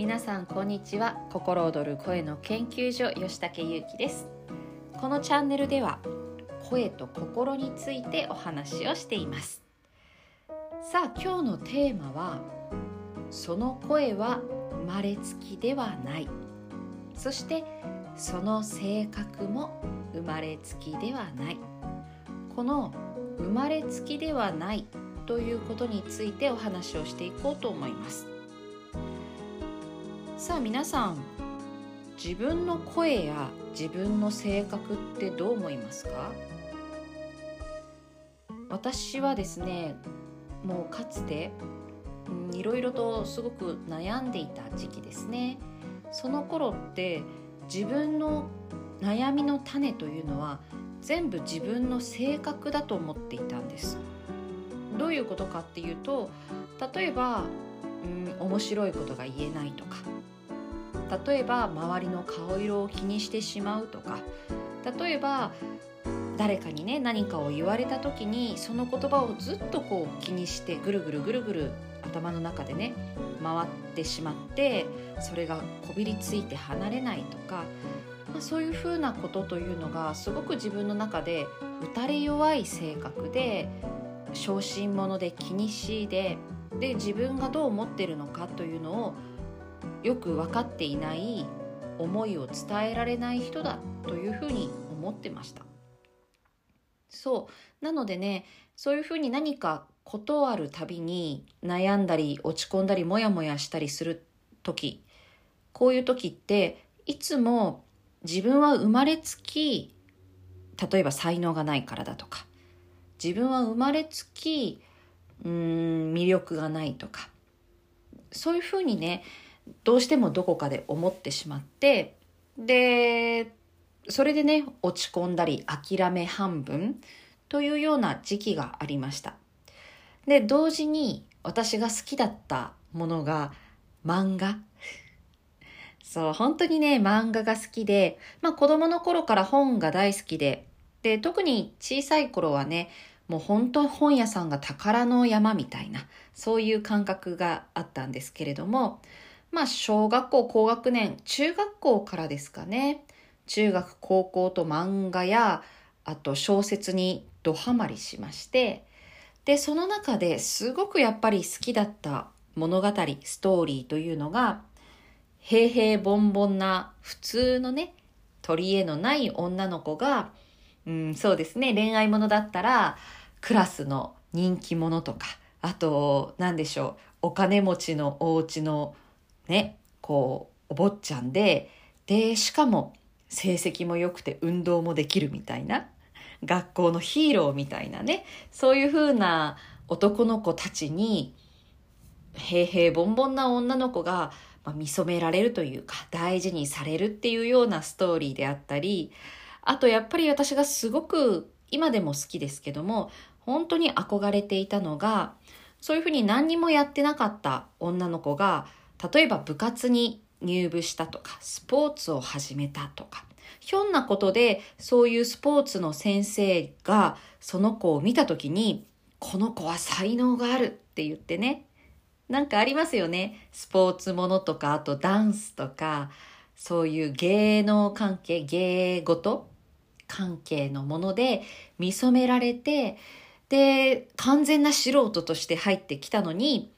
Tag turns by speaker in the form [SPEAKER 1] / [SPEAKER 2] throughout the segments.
[SPEAKER 1] 皆さんこんにちは。心躍る声の研究所吉武優希です。このチャンネルでは声と心についてお話をしています。さあ今日のテーマはその声は生まれつきではない。そしてその性格も生まれつきではない。この生まれつきではないということについてお話をしていこうと思います。さあ皆さん自分の声や自分の性格ってどう思いますか？私はですねもうかつていろいろとすごく悩んでいた時期ですね。その頃って自分の悩みの種というのは全部自分の性格だと思っていたんです。どういうことかっていうと例えば、うん、面白いことが言えないとか例えば周りの顔色を気にしてしまうとか例えば誰かにね何かを言われた時にその言葉をずっとこう気にしてぐるぐるぐるぐる頭の中でね回ってしまってそれがこびりついて離れないとか、まあ、そういうふうなことというのがすごく自分の中で打たれ弱い性格で小心者で気にしいでで自分がどう思ってるのかというのをよく分かっていない思いを伝えられない人だというふうに思ってました。そう。なのでねそういうふうに何かことあるたびに悩んだり落ち込んだりモヤモヤしたりする時こういう時っていつも自分は生まれつき例えば才能がないからだとか自分は生まれつきうん魅力がないとかそういうふうにねどうしてもどこかで思ってしまってでそれでね落ち込んだり諦め半分というような時期がありました。で同時に私が好きだったものが漫画。そう本当にね漫画が好きで、まあ、子供の頃から本が大好きでで特に小さい頃はねもう本当本屋さんが宝の山みたいなそういう感覚があったんですけれどもまあ小学校高学年中学校からですかね。中学高校と漫画やあと小説にドハマりしまして。でその中ですごくやっぱり好きだった物語ストーリーというのが平々凡々な普通のね取り柄のない女の子が、うん、そうですね恋愛ものだったらクラスの人気者とかあと何でしょうお金持ちのお家のねこうお坊ちゃんででしかも成績も良くて運動もできるみたいな学校のヒーローみたいなねそういう風な男の子たちに平々凡々な女の子が、まあ、見初められるというか大事にされるっていうようなストーリーであったりあとやっぱり私がすごく今でも好きですけども本当に憧れていたのがそういうふうに何にもやってなかった女の子が例えば部活に入部したとかスポーツを始めたとか。ひょんなことでそういうスポーツの先生がその子を見た時にこの子は才能があるって言ってね。なんかありますよね。スポーツものとかあとダンスとかそういう芸能関係芸事関係のもので見初められてで完全な素人として入ってきたのに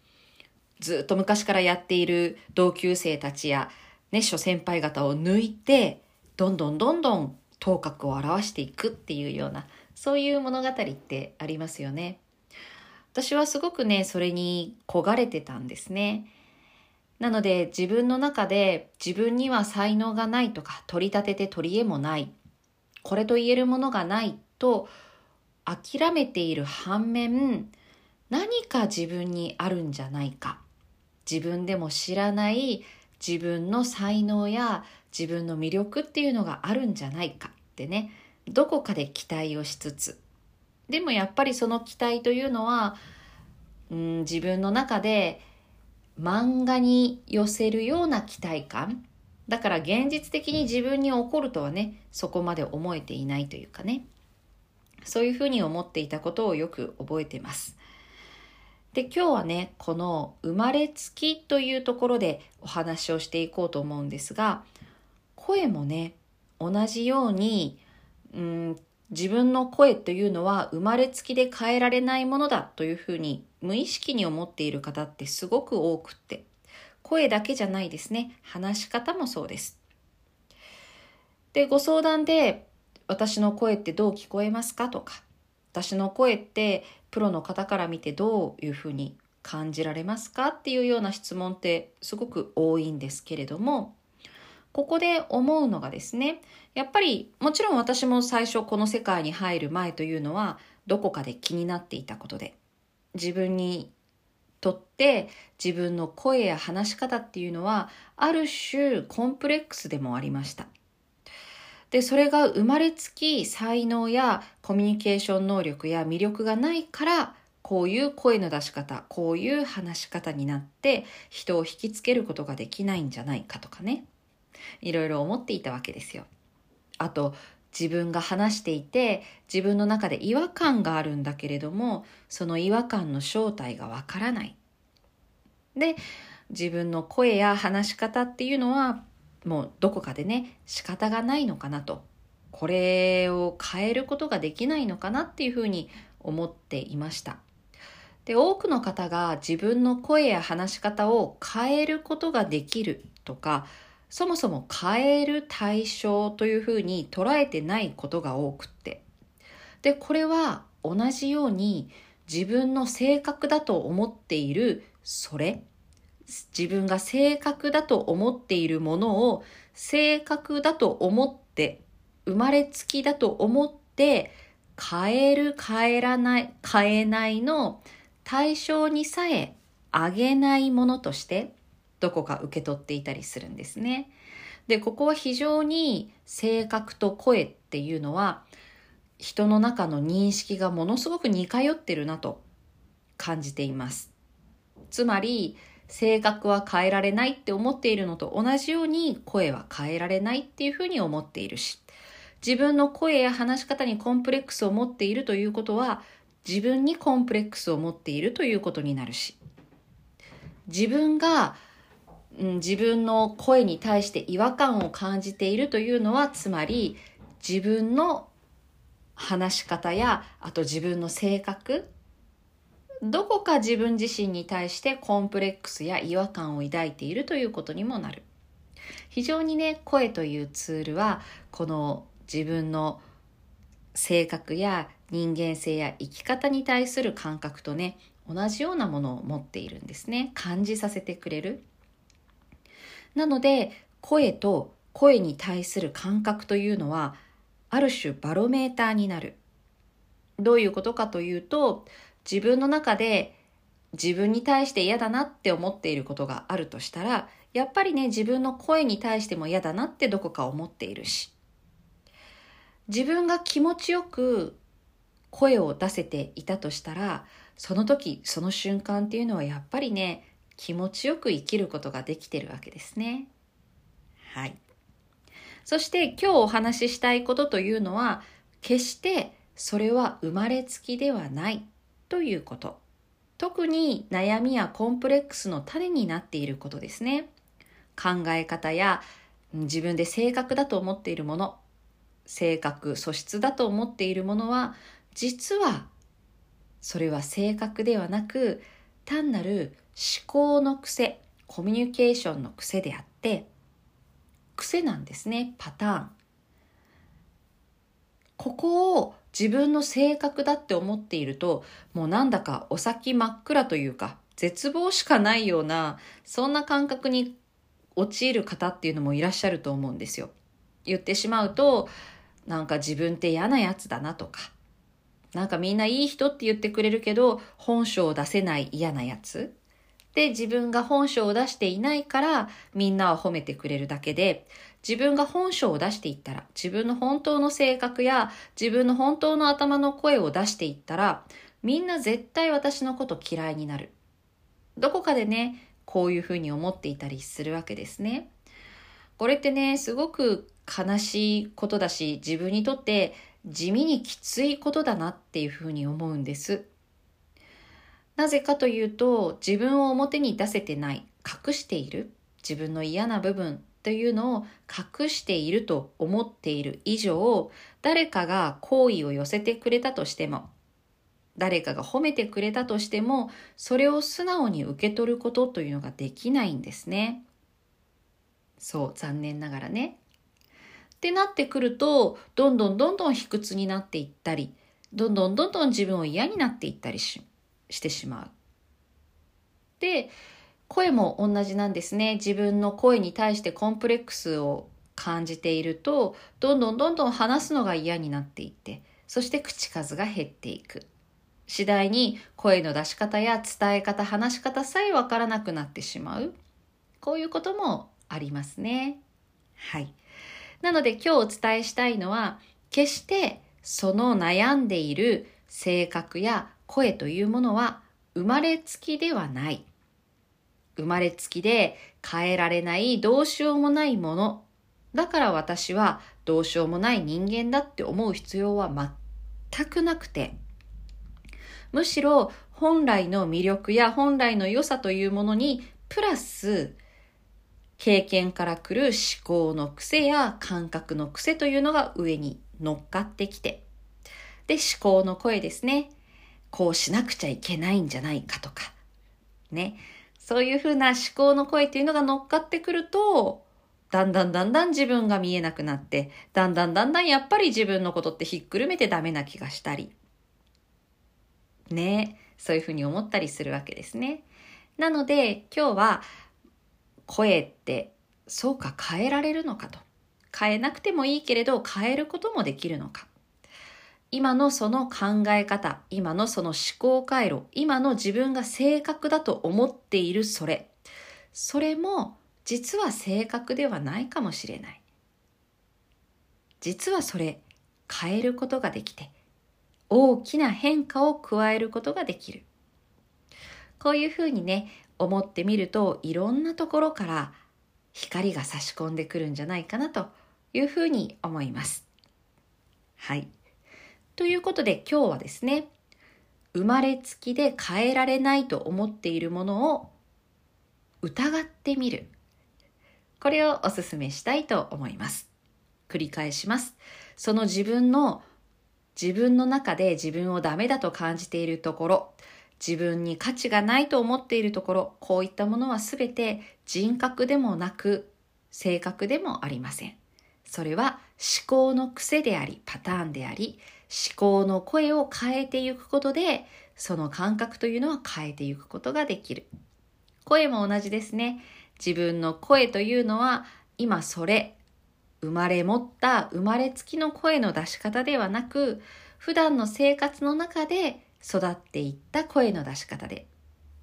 [SPEAKER 1] ずっと昔からやっている同級生たちや、ね、諸先輩方を抜いてどんどんどんどん頭角を現していくっていうようなそういう物語ってありますよね。私はすごくねそれに焦がれてたんですね。なので自分の中で自分には才能がないとか取り立てて取り柄もないこれと言えるものがないと諦めている反面何か自分にあるんじゃないか自分でも知らない自分の才能や自分の魅力っていうのがあるんじゃないかってね。どこかで期待をしつつ。でもやっぱりその期待というのは、うん、自分の中で漫画に寄せるような期待感。だから現実的に自分に起こるとはねそこまで思えていないというかね。そういうふうに思っていたことをよく覚えてます。で、今日はね、この生まれつきというところでお話をしていこうと思うんですが、声もね、同じように、うん、自分の声というのは生まれつきで変えられないものだというふうに無意識に思っている方ってすごく多くって、声だけじゃないですね。話し方もそうです。で、ご相談で、私の声ってどう聞こえますかとか、私の声ってプロの方から見てどういうふうに感じられますかっていうような質問ってすごく多いんですけれども、ここで思うのがですね、やっぱりもちろん私も最初この世界に入る前というのはどこかで気になっていたことで、自分にとって自分の声や話し方っていうのはある種コンプレックスでもありました。で、それが生まれつき才能やコミュニケーション能力や魅力がないから、こういう声の出し方、こういう話し方になって人を引きつけることができないんじゃないかとかね。いろいろ思っていたわけですよ。あと、自分が話していて自分の中で違和感があるんだけれどもその違和感の正体がわからない。で自分の声や話し方っていうのはもうどこかでね仕方がないのかなと。これを変えることができないのかなっていうふうに思っていました。で多くの方が自分の声や話し方を変えることができるとかそもそも変える対象というふうに捉えてないことが多くって。でこれは同じように自分の性格だと思っているそれ自分が正確だと思っているものを正確だと思って生まれつきだと思って変える変えらない変えないの対象にさえあげないものとしてどこか受け取っていたりするんですね。で、ここは非常に性格と声っていうのは人の中の認識がものすごく似通ってるなと感じています。つまり、性格は変えられないって思っているのと同じように声は変えられないっていうふうに思っているし、自分の声や話し方にコンプレックスを持っているということは、自分にコンプレックスを持っているということになるし、自分が、うん、自分の声に対して違和感を感じているというのは、つまり自分の話し方や、あと自分の性格、どこか自分自身に対してコンプレックスや違和感を抱いているということにもなる。非常にね、声というツールは、この自分の性格や人間性や生き方に対する感覚とね、同じようなものを持っているんですね。感じさせてくれる。なので、声と声に対する感覚というのは、ある種バロメーターになる。どういうことかというと、自分の中で自分に対して嫌だなって思っていることがあるとしたら、やっぱりね、自分の声に対しても嫌だなってどこか思っているし、自分が気持ちよく声を出せていたとしたら、その時、その瞬間っていうのはやっぱりね、気持ちよく生きることができてるわけですね。はい。そして今日お話ししたいことというのは、決してそれは生まれつきではないということ。特に悩みやコンプレックスの種になっていることですね。考え方や自分で正確だと思っているもの、性格、素質だと思っているものは、実はそれは性格ではなく、単なる思考の癖、コミュニケーションの癖であって、癖なんですね、パターン。ここを自分の性格だって思っていると、もうなんだかお先真っ暗というか、絶望しかないような、そんな感覚に陥る方っていうのもいらっしゃると思うんですよ。言ってしまうと、なんか自分って嫌なやつだなとか、なんかみんないい人って言ってくれるけど、本性を出せない嫌なやつ。で、自分が本性を出していないから、みんなは褒めてくれるだけで、自分が本性を出していったら、自分の本当の性格や自分の本当の頭の声を出していったら、みんな絶対私のこと嫌いになる。どこかでね、こういうふうに思っていたりするわけですね。これってね、すごく悲しいことだし、自分にとって地味にきついことだなっていうふうに思うんです。なぜかというと、自分を表に出せてない、隠している、自分の嫌な部分というのを隠していると思っている以上、誰かが好意を寄せてくれたとしても、誰かが褒めてくれたとしても、それを素直に受け取ることというのができないんですね。そう、残念ながらね。ってなってくると、どんどんどんどん卑屈になっていったり、どんどんどんどん自分を嫌になっていったりししてしまう。で、声も同じなんですね。自分の声に対してコンプレックスを感じていると、どんどんどんどん話すのが嫌になっていって、そして口数が減っていく。次第に声の出し方や伝え方、話し方さえわからなくなってしまう。こういうこともありますね。はい。なので今日お伝えしたいのは、決してその悩んでいる性格や声というものは生まれつきではない。生まれつきで変えられないどうしようもないもの。だから私はどうしようもない人間だって思う必要は全くなくて、むしろ本来の魅力や本来の良さというものにプラス経験から来る思考の癖や感覚の癖というのが上に乗っかってきて、で、思考の声ですね。こうしなくちゃいけないんじゃないかとか、ね。そういうふうな思考の声っていうのが乗っかってくると、だんだんだんだん自分が見えなくなって、だんだんだんだんやっぱり自分のことってひっくるめてダメな気がしたり、ね。そういうふうに思ったりするわけですね。なので今日は声ってそうか変えられるのかと。変えなくてもいいけれど変えることもできるのか。今のその考え方、今のその思考回路、今の自分が正確だと思っているそれ。それも実は正確ではないかもしれない。実はそれ変えることができて大きな変化を加えることができる。こういうふうにね、思ってみるといろんなところから光が差し込んでくるんじゃないかなというふうに思います。はい。ということで今日はですね、生まれつきで変えられないと思っているものを疑ってみる。これをお勧めしたいと思います。繰り返します。その自分の自分の中で自分をダメだと感じているところ、自分に価値がないと思っているところ、こういったものはすべて人格でもなく、性格でもありません。それは思考の癖であり、パターンであり、思考の声を変えていくことで、その感覚というのは変えていくことができる。声も同じですね。自分の声というのは、今それ、生まれ持った生まれつきの声の出し方ではなく、普段の生活の中で育っていった声の出し方で。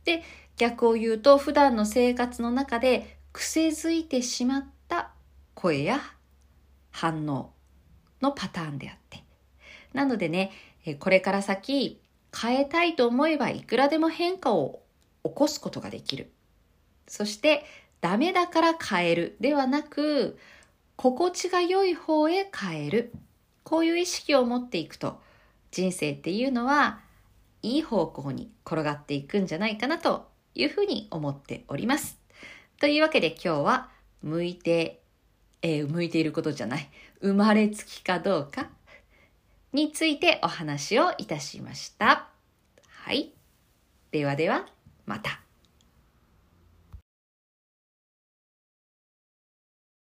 [SPEAKER 1] で、逆を言うと普段の生活の中で癖づいてしまった声や反応のパターンであって。なのでね、これから先変えたいと思えばいくらでも変化を起こすことができる。そしてダメだから変えるではなく、心地が良い方へ変える。こういう意識を持っていくと人生っていうのはいい方向に転がっていくんじゃないかなというふうに思っております。というわけで今日は向いて、えー、向いていることじゃない、生まれつきかどうかについてお話をいたしました。はい。ではでは、また。